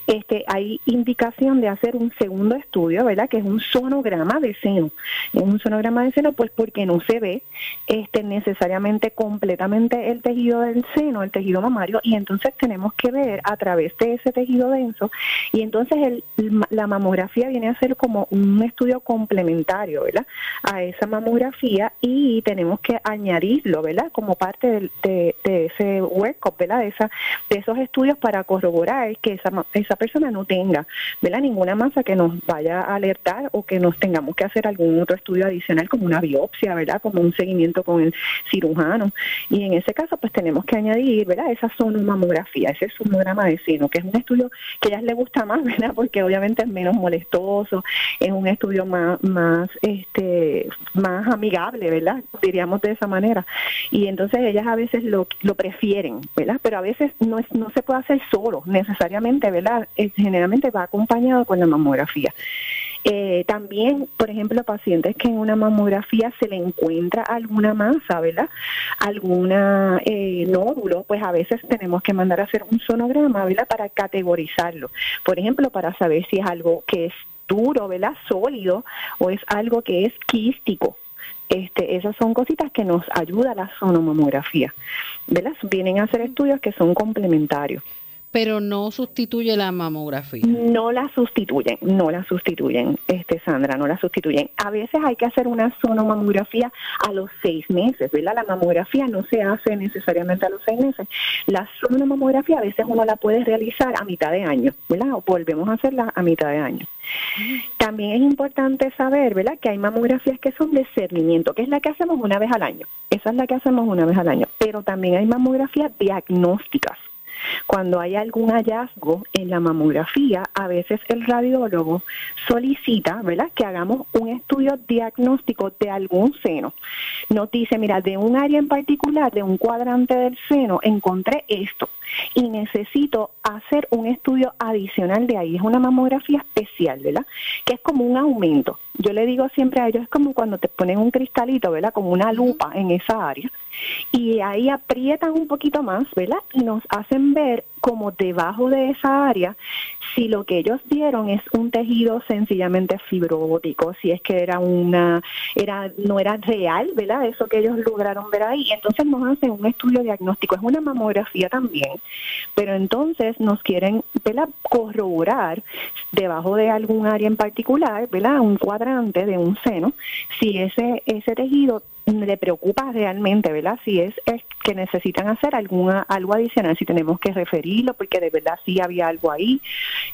este, hay indicación de hacer un segundo estudio, ¿verdad? Que es un sonograma de seno. Es un sonograma de seno, pues porque no se ve este, necesariamente completamente el tejido del seno, el tejido mamario, y entonces tenemos que ver a través de ese tejido denso, y entonces el, la mamografía viene a ser como un estudio complementario, ¿verdad? A esa mamografía y tenemos que añadirlo, ¿verdad? Como parte de, ese workup, ¿verdad? De, esa, de esos estudios para corroborar que esa, esa persona no tenga, ¿verdad? Ninguna masa que nos vaya a alertar o que nos tengamos que hacer algún otro estudio adicional como una biopsia, ¿verdad? Como un seguimiento con el cirujano. Y en ese caso, pues tenemos que añadir, ¿verdad? Esa sonomamografía, ese sonograma de seno, que es un estudio que a ellas les gusta más, (laughs) ¿verdad? Porque obviamente es menos molestoso, es un estudio más, más, este, más amigable, ¿verdad? Diríamos de esa manera. Y entonces ellas a veces lo, lo prefieren, ¿verdad? Pero a veces no, es, no se puede hacer solo, necesariamente, ¿verdad? generalmente va acompañado con la mamografía. Eh, también, por ejemplo, pacientes que en una mamografía se le encuentra alguna masa, ¿verdad? Alguna eh, nódulo, pues a veces tenemos que mandar a hacer un sonograma, ¿verdad? Para categorizarlo. Por ejemplo, para saber si es algo que es duro, ¿verdad? Sólido o es algo que es quístico. Este, esas son cositas que nos ayuda la sonomamografía, ¿verdad? Vienen a hacer estudios que son complementarios pero no sustituye la mamografía. No la sustituyen, no la sustituyen, este Sandra, no la sustituyen. A veces hay que hacer una sonomamografía a los seis meses, ¿verdad? La mamografía no se hace necesariamente a los seis meses. La sonomamografía a veces uno la puede realizar a mitad de año, ¿verdad? O volvemos a hacerla a mitad de año. También es importante saber, ¿verdad? Que hay mamografías que son de cernimiento, que es la que hacemos una vez al año. Esa es la que hacemos una vez al año. Pero también hay mamografías diagnósticas cuando hay algún hallazgo en la mamografía, a veces el radiólogo solicita, ¿verdad?, que hagamos un estudio diagnóstico de algún seno. Nos dice, mira, de un área en particular, de un cuadrante del seno, encontré esto y necesito hacer un estudio adicional de ahí. Es una mamografía especial, ¿verdad? Que es como un aumento. Yo le digo siempre a ellos, es como cuando te ponen un cristalito, ¿verdad? Como una lupa en esa área. Y ahí aprietan un poquito más, ¿verdad? Y nos hacen ver como debajo de esa área si lo que ellos dieron es un tejido sencillamente fibrótico, si es que era una, era, no era real, ¿verdad? Eso que ellos lograron ver ahí. Entonces nos hacen un estudio diagnóstico, es una mamografía también, pero entonces nos quieren, ¿verdad? Corroborar debajo de algún área en particular, ¿verdad? Un cuadrante de un seno, si ese, ese tejido le preocupa realmente, ¿verdad? Si es, que necesitan hacer alguna algo adicional, si tenemos que referirlo, porque de verdad sí había algo ahí,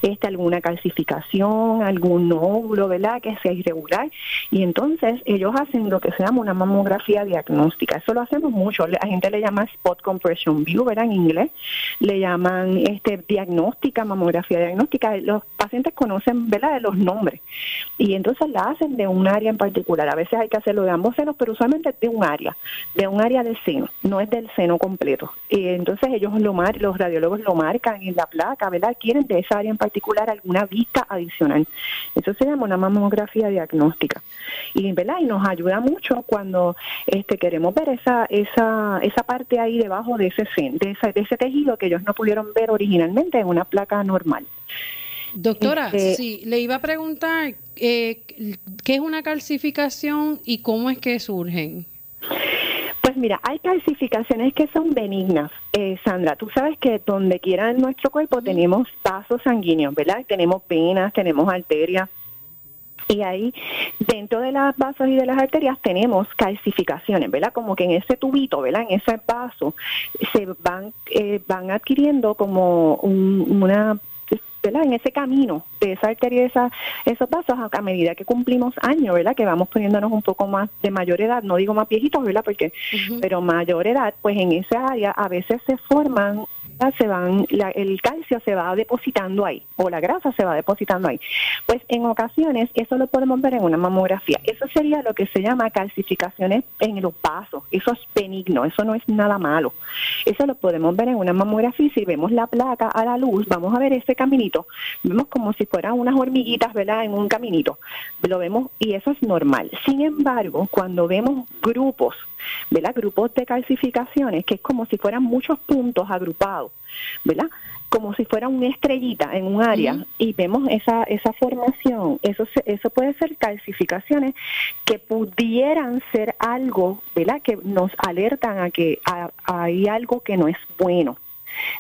este, alguna calcificación, algún nódulo, ¿verdad? Que sea irregular. Y entonces ellos hacen lo que se llama una mamografía diagnóstica. Eso lo hacemos mucho. La gente le llama spot compression view, ¿verdad? En inglés. Le llaman este diagnóstica, mamografía diagnóstica. Los pacientes conocen, ¿verdad? De los nombres. Y entonces la hacen de un área en particular. A veces hay que hacerlo de ambos senos, pero usualmente de un área, de un área del seno, no es del seno completo. Y entonces ellos lo mar, los radiólogos lo marcan en la placa, ¿verdad? Quieren de esa área en particular alguna vista adicional. Eso se llama una mamografía diagnóstica. Y ¿verdad? Y nos ayuda mucho cuando este queremos ver esa esa esa parte ahí debajo de ese de ese, de ese tejido que ellos no pudieron ver originalmente en una placa normal. Doctora, este, sí, le iba a preguntar eh, qué es una calcificación y cómo es que surgen. Pues mira, hay calcificaciones que son benignas. Eh, Sandra, tú sabes que donde quiera en nuestro cuerpo tenemos vasos sanguíneos, ¿verdad? Tenemos venas, tenemos arterias. Y ahí, dentro de los vasos y de las arterias, tenemos calcificaciones, ¿verdad? Como que en ese tubito, ¿verdad? En ese vaso, se van, eh, van adquiriendo como una en ese camino de esa arteria, esa, esos pasos, a, medida que cumplimos años, ¿verdad? Que vamos poniéndonos un poco más de mayor edad, no digo más viejitos, ¿verdad? Porque, pero mayor edad, pues en esa área a veces se forman se van, el calcio se va depositando ahí o la grasa se va depositando ahí. Pues en ocasiones eso lo podemos ver en una mamografía. Eso sería lo que se llama calcificaciones en los vasos. Eso es benigno, eso no es nada malo. Eso lo podemos ver en una mamografía. Si vemos la placa a la luz, vamos a ver ese caminito. Vemos como si fueran unas hormiguitas, ¿verdad? En un caminito. Lo vemos y eso es normal. Sin embargo, cuando vemos grupos ¿verdad? Grupos de calcificaciones, que es como si fueran muchos puntos agrupados, ¿verdad? Como si fuera una estrellita en un área y vemos esa, esa formación, eso, eso puede ser calcificaciones que pudieran ser algo, ¿verdad? Que nos alertan a que hay algo que no es bueno.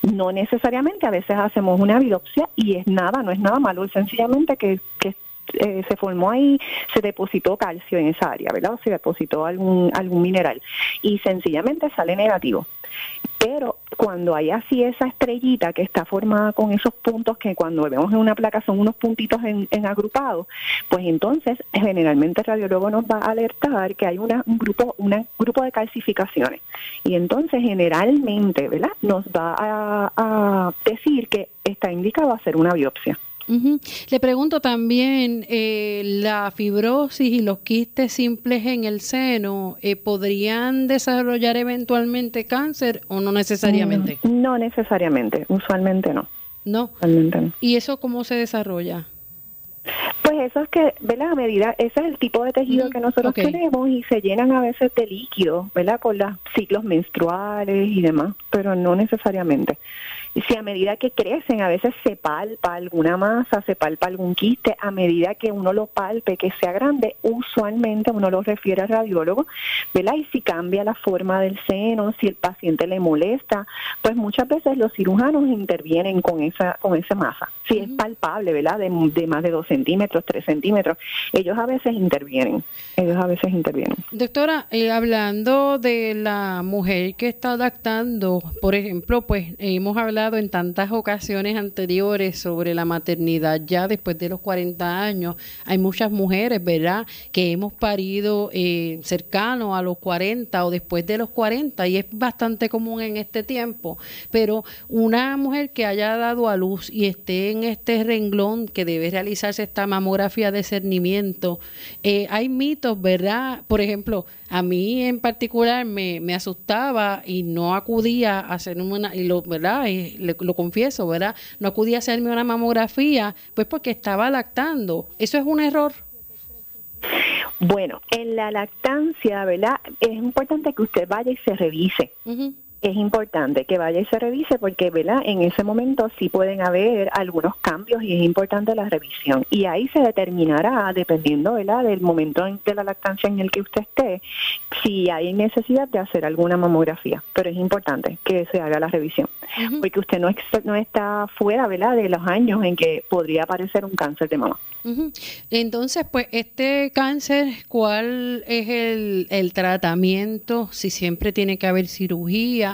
No necesariamente, a veces hacemos una biopsia y es nada, no es nada malo, es sencillamente que, que eh, se formó ahí, se depositó calcio en esa área, ¿verdad? O se depositó algún, algún mineral y sencillamente sale negativo. Pero cuando hay así esa estrellita que está formada con esos puntos que cuando vemos en una placa son unos puntitos en, en agrupados, pues entonces generalmente el radiólogo nos va a alertar que hay una, un grupo un grupo de calcificaciones. Y entonces generalmente, ¿verdad? Nos va a, a decir que está indicado hacer una biopsia. Le pregunto también, eh, ¿la fibrosis y los quistes simples en el seno eh, podrían desarrollar eventualmente cáncer o no necesariamente? Mm, no, necesariamente, usualmente no. No. ¿Y eso cómo se desarrolla? Pues eso es que, ¿verdad? A medida, ese es el tipo de tejido que nosotros tenemos y se llenan a veces de líquido, ¿verdad? Por los ciclos menstruales y demás, pero no necesariamente si a medida que crecen, a veces se palpa alguna masa, se palpa algún quiste, a medida que uno lo palpe, que sea grande, usualmente uno lo refiere al radiólogo, ¿verdad? Y si cambia la forma del seno, si el paciente le molesta, pues muchas veces los cirujanos intervienen con esa, con esa masa. Si es palpable, ¿verdad? De, más de dos centímetros, tres centímetros, ellos a veces intervienen, ellos a veces intervienen. Doctora, eh, hablando de la mujer que está adaptando, por ejemplo, pues hemos hablado en tantas ocasiones anteriores sobre la maternidad ya después de los 40 años. Hay muchas mujeres, ¿verdad?, que hemos parido eh, cercano a los 40 o después de los 40 y es bastante común en este tiempo. Pero una mujer que haya dado a luz y esté en este renglón que debe realizarse esta mamografía de cernimiento, eh, hay mitos, ¿verdad? Por ejemplo, a mí en particular me, me asustaba y no acudía a hacer una, y lo, ¿verdad? Y lo confieso, ¿verdad? No acudía a hacerme una mamografía, pues porque estaba lactando. ¿Eso es un error? Bueno, en la lactancia, ¿verdad? Es importante que usted vaya y se revise es importante que vaya y se revise porque, ¿verdad? En ese momento sí pueden haber algunos cambios y es importante la revisión. Y ahí se determinará, dependiendo, ¿verdad? Del momento de la lactancia en el que usted esté, si hay necesidad de hacer alguna mamografía. Pero es importante que se haga la revisión porque usted no, no está fuera, ¿verdad? De los años en que podría aparecer un cáncer de mama. Entonces, pues, este cáncer, ¿cuál es el, el tratamiento? Si siempre tiene que haber cirugía,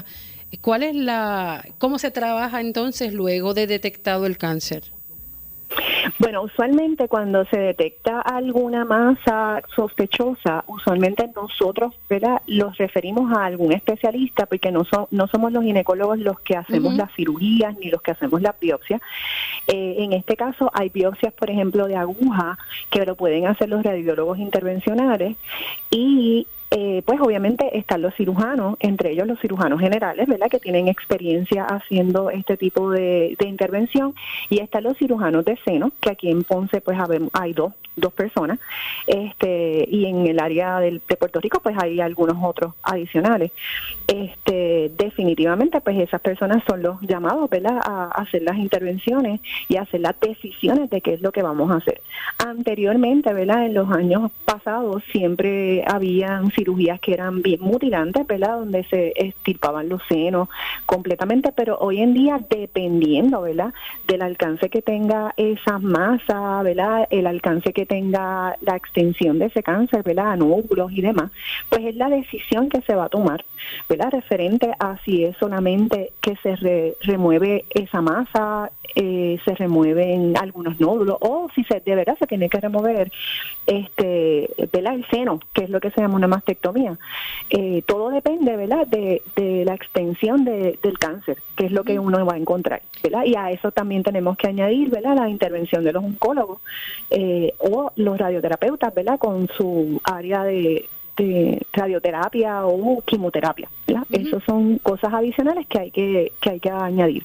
¿cuál es la, cómo se trabaja entonces luego de detectado el cáncer? Bueno, usualmente cuando se detecta alguna masa sospechosa, usualmente nosotros, ¿verdad? Los referimos a algún especialista porque no, no somos los ginecólogos los que hacemos las cirugías ni los que hacemos la biopsia. Eh, en este caso hay biopsias, por ejemplo, de aguja que lo pueden hacer los radiólogos intervencionales y eh, pues obviamente están los cirujanos, entre ellos los cirujanos generales, ¿verdad? Que tienen experiencia haciendo este tipo de, intervención. Y están los cirujanos de seno, que aquí en Ponce pues hay dos, dos personas. Este, y en el área de Puerto Rico pues hay algunos otros adicionales. Este, definitivamente pues esas personas son los llamados, ¿verdad? A hacer las intervenciones y hacer las decisiones de qué es lo que vamos a hacer. Anteriormente, ¿verdad? En los años pasados siempre habían cirugías que eran bien mutilantes, ¿verdad? Donde se estirpaban los senos completamente, pero hoy en día, dependiendo, ¿verdad? Del alcance que tenga esa masa, ¿verdad? El alcance que tenga la extensión de ese cáncer, ¿verdad? A nódulos y demás, pues es la decisión que se va a tomar, ¿verdad? Referente a si es solamente que se remueve esa masa, eh, se remueven algunos nódulos o si se de verdad se tiene que remover este el seno que es lo que se llama una mastectomía eh, todo depende verdad de, la extensión del cáncer que es lo que uno va a encontrar verdad y a eso también tenemos que añadir verdad la intervención de los oncólogos eh, o los radioterapeutas verdad con su área de, radioterapia o quimioterapia. Esas son cosas adicionales que hay que, que hay que añadir.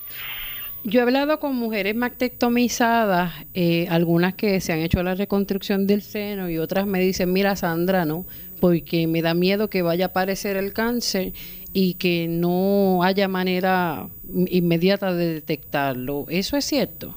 Yo he hablado con mujeres mactectomizadas, eh, algunas que se han hecho la reconstrucción del seno y otras me dicen, mira Sandra, no, porque me da miedo que vaya a aparecer el cáncer y que no haya manera inmediata de detectarlo. ¿Eso es cierto?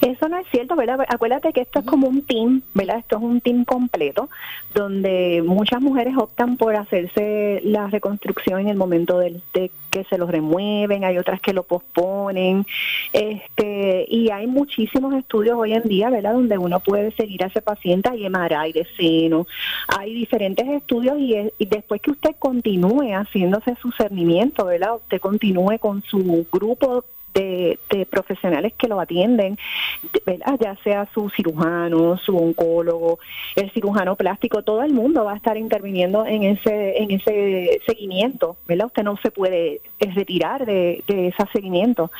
Eso no es cierto, ¿verdad? Acuérdate que esto es como un team, ¿verdad? Esto es un team completo, donde muchas mujeres optan por hacerse la reconstrucción en el momento del, de que se los remueven, hay otras que lo posponen, este, y hay muchísimos estudios hoy en día, ¿verdad? Donde uno puede seguir a ese paciente, hay MRI de seno, hay diferentes estudios y, y después que usted continúe haciéndose su cernimiento, ¿verdad? Usted continúe con su grupo de, profesionales que lo atienden, ya sea su cirujano, su oncólogo, el cirujano plástico, todo el mundo va a estar interviniendo en ese en ese seguimiento, ¿verdad? Usted no se puede eh, retirar de, de ese seguimiento.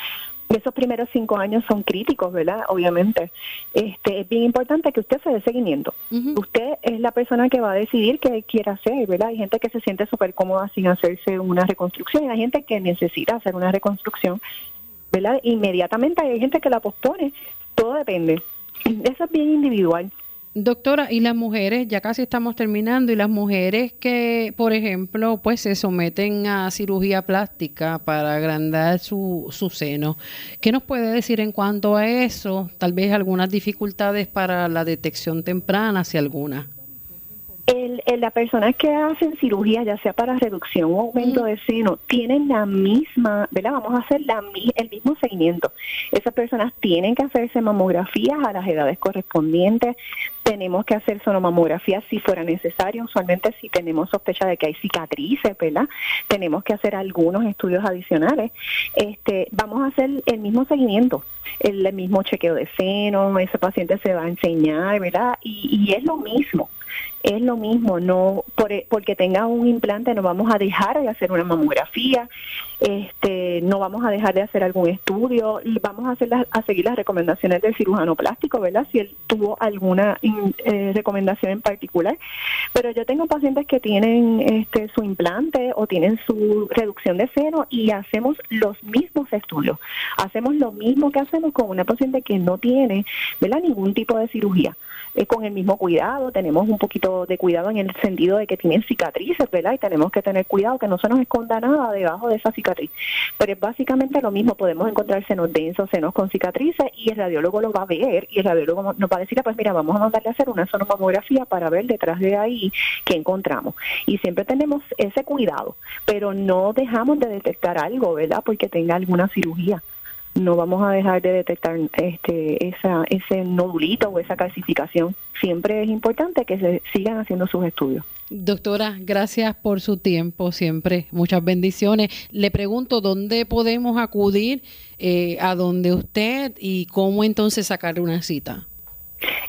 Esos primeros cinco años son críticos, ¿verdad? Obviamente. Este, es bien importante que usted se dé seguimiento. Usted es la persona que va a decidir qué quiere hacer, ¿verdad? Hay gente que se siente súper cómoda sin hacerse una reconstrucción y hay gente que necesita hacer una reconstrucción ¿verdad? Inmediatamente hay gente que la pospone, todo depende. Eso es bien individual. Doctora, y las mujeres, ya casi estamos terminando, y las mujeres que, por ejemplo, pues se someten a cirugía plástica para agrandar su, su seno, ¿qué nos puede decir en cuanto a eso? Tal vez algunas dificultades para la detección temprana, si alguna. El, las personas que hacen cirugía, ya sea para reducción o aumento de seno, tienen la misma, ¿verdad? Vamos a hacer la, el mismo seguimiento. Esas personas tienen que hacerse mamografías a las edades correspondientes. Tenemos que hacer sonomamografías si fuera necesario. Usualmente si tenemos sospecha de que hay cicatrices, ¿verdad? Tenemos que hacer algunos estudios adicionales. Este, vamos a hacer el mismo seguimiento, el, mismo chequeo de seno. Ese paciente se va a enseñar, ¿verdad? Y, y es lo mismo es lo mismo, no e, porque tenga un implante no vamos a dejar de hacer una mamografía, este, no vamos a dejar de hacer algún estudio, vamos a hacer a seguir las recomendaciones del cirujano plástico, ¿verdad? Si él tuvo alguna eh, recomendación en particular. Pero yo tengo pacientes que tienen este su implante o tienen su reducción de seno y hacemos los mismos estudios. Hacemos lo mismo que hacemos con una paciente que no tiene, ¿verdad? ningún tipo de cirugía. Es con el mismo cuidado, tenemos un poquito de cuidado en el sentido de que tienen cicatrices, ¿verdad? Y tenemos que tener cuidado que no se nos esconda nada debajo de esa cicatriz. Pero es básicamente lo mismo, podemos encontrar senos densos, senos con cicatrices y el radiólogo lo va a ver y el radiólogo nos va a decir, ah, pues mira, vamos a mandarle a hacer una sonomamografía para ver detrás de ahí qué encontramos. Y siempre tenemos ese cuidado, pero no dejamos de detectar algo, ¿verdad? Porque tenga alguna cirugía no vamos a dejar de detectar este esa ese nodulito o esa calcificación. Siempre es importante que se sigan haciendo sus estudios. Doctora, gracias por su tiempo, siempre muchas bendiciones. Le pregunto dónde podemos acudir eh, a donde usted y cómo entonces sacar una cita.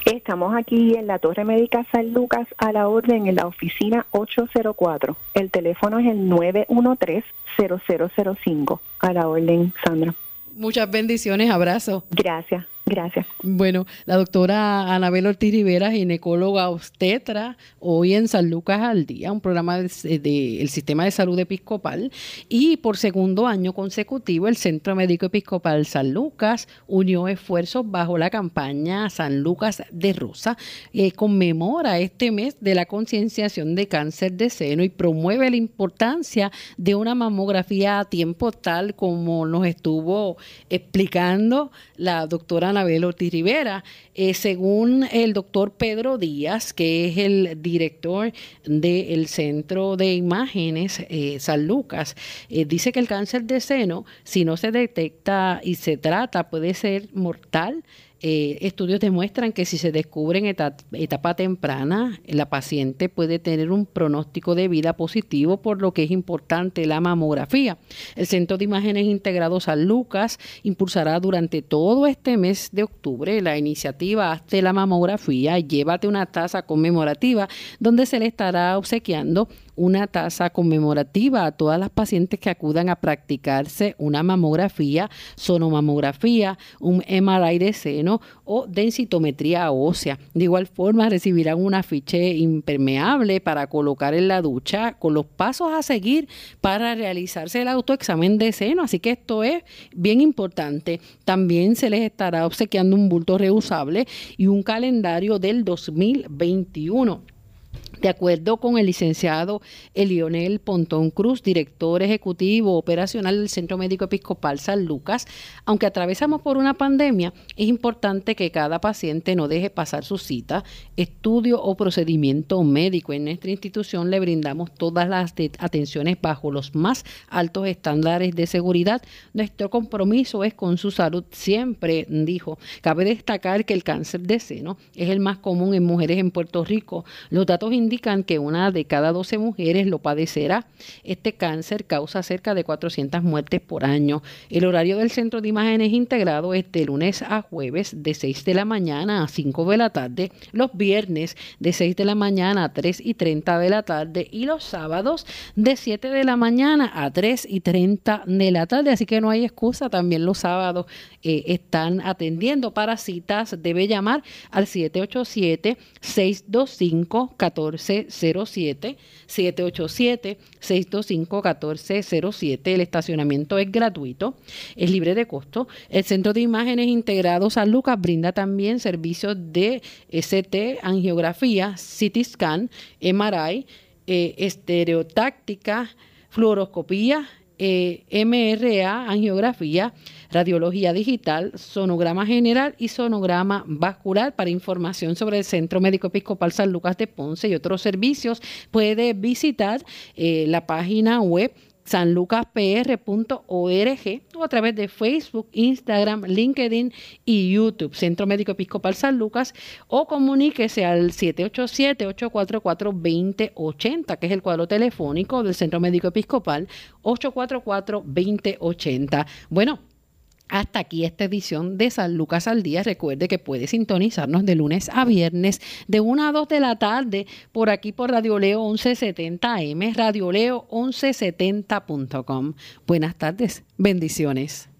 Estamos aquí en la Torre Médica San Lucas a la orden en la oficina 804. El teléfono es el 913-0005. A la orden, Sandra. Muchas bendiciones, abrazo. Gracias. Gracias. Bueno, la doctora Anabel Ortiz Rivera, ginecóloga obstetra, hoy en San Lucas al Día, un programa del de, Sistema de Salud Episcopal. Y por segundo año consecutivo, el Centro Médico Episcopal San Lucas unió esfuerzos bajo la campaña San Lucas de Rosa, que conmemora este mes de la concienciación de cáncer de seno y promueve la importancia de una mamografía a tiempo tal como nos estuvo explicando la doctora Anabel Ortiz Rivera. Eh, según el doctor Pedro Díaz, que es el director del Centro de Imágenes eh, San Lucas, eh, dice que el cáncer de seno, si no se detecta y se trata, puede ser mortal eh, estudios demuestran que si se descubre en etapa, temprana, la paciente puede tener un pronóstico de vida positivo, por lo que es importante la mamografía. El Centro de Imágenes Integrados San Lucas impulsará durante todo este mes de octubre la iniciativa Hazte la mamografía, llévate una taza conmemorativa, donde se le estará obsequiando una tasa conmemorativa a todas las pacientes que acudan a practicarse una mamografía, sonomamografía, un MRI de seno o densitometría ósea. De igual forma recibirán un afiche impermeable para colocar en la ducha con los pasos a seguir para realizarse el autoexamen de seno. Así que esto es bien importante. También se les estará obsequiando un bulto reusable y un calendario del 2021. De acuerdo con el licenciado Elionel Pontón Cruz, director ejecutivo operacional del Centro Médico Episcopal San Lucas, aunque atravesamos por una pandemia, es importante que cada paciente no deje pasar su cita, estudio o procedimiento médico. En nuestra institución le brindamos todas las atenciones bajo los más altos estándares de seguridad. Nuestro compromiso es con su salud siempre, dijo. Cabe destacar que el cáncer de seno es el más común en mujeres en Puerto Rico. Los datos que una de cada 12 mujeres lo padecerá. Este cáncer causa cerca de 400 muertes por año. El horario del centro de imágenes integrado es de lunes a jueves de 6 de la mañana a 5 de la tarde, los viernes de 6 de la mañana a 3 y 30 de la tarde y los sábados de 7 de la mañana a 3 y 30 de la tarde. Así que no hay excusa, también los sábados eh, están atendiendo para citas. Debe llamar al 787 625 14 1407 787-625-1407. El estacionamiento es gratuito, es libre de costo. El Centro de Imágenes Integrados San Lucas brinda también servicios de ST, angiografía, CT scan, MRI, eh, estereotáctica, fluoroscopía, eh, MRA, angiografía, radiología digital, sonograma general y sonograma vascular. Para información sobre el Centro Médico Episcopal San Lucas de Ponce y otros servicios, puede visitar eh, la página web sanlucaspr.org o a través de Facebook, Instagram, LinkedIn y YouTube, Centro Médico Episcopal San Lucas, o comuníquese al 787-844-2080, que es el cuadro telefónico del Centro Médico Episcopal, 844-2080. Bueno, hasta aquí esta edición de San Lucas al Día. Recuerde que puede sintonizarnos de lunes a viernes de 1 a 2 de la tarde por aquí por Radio Leo 1170M, radioleo1170.com. Buenas tardes, bendiciones.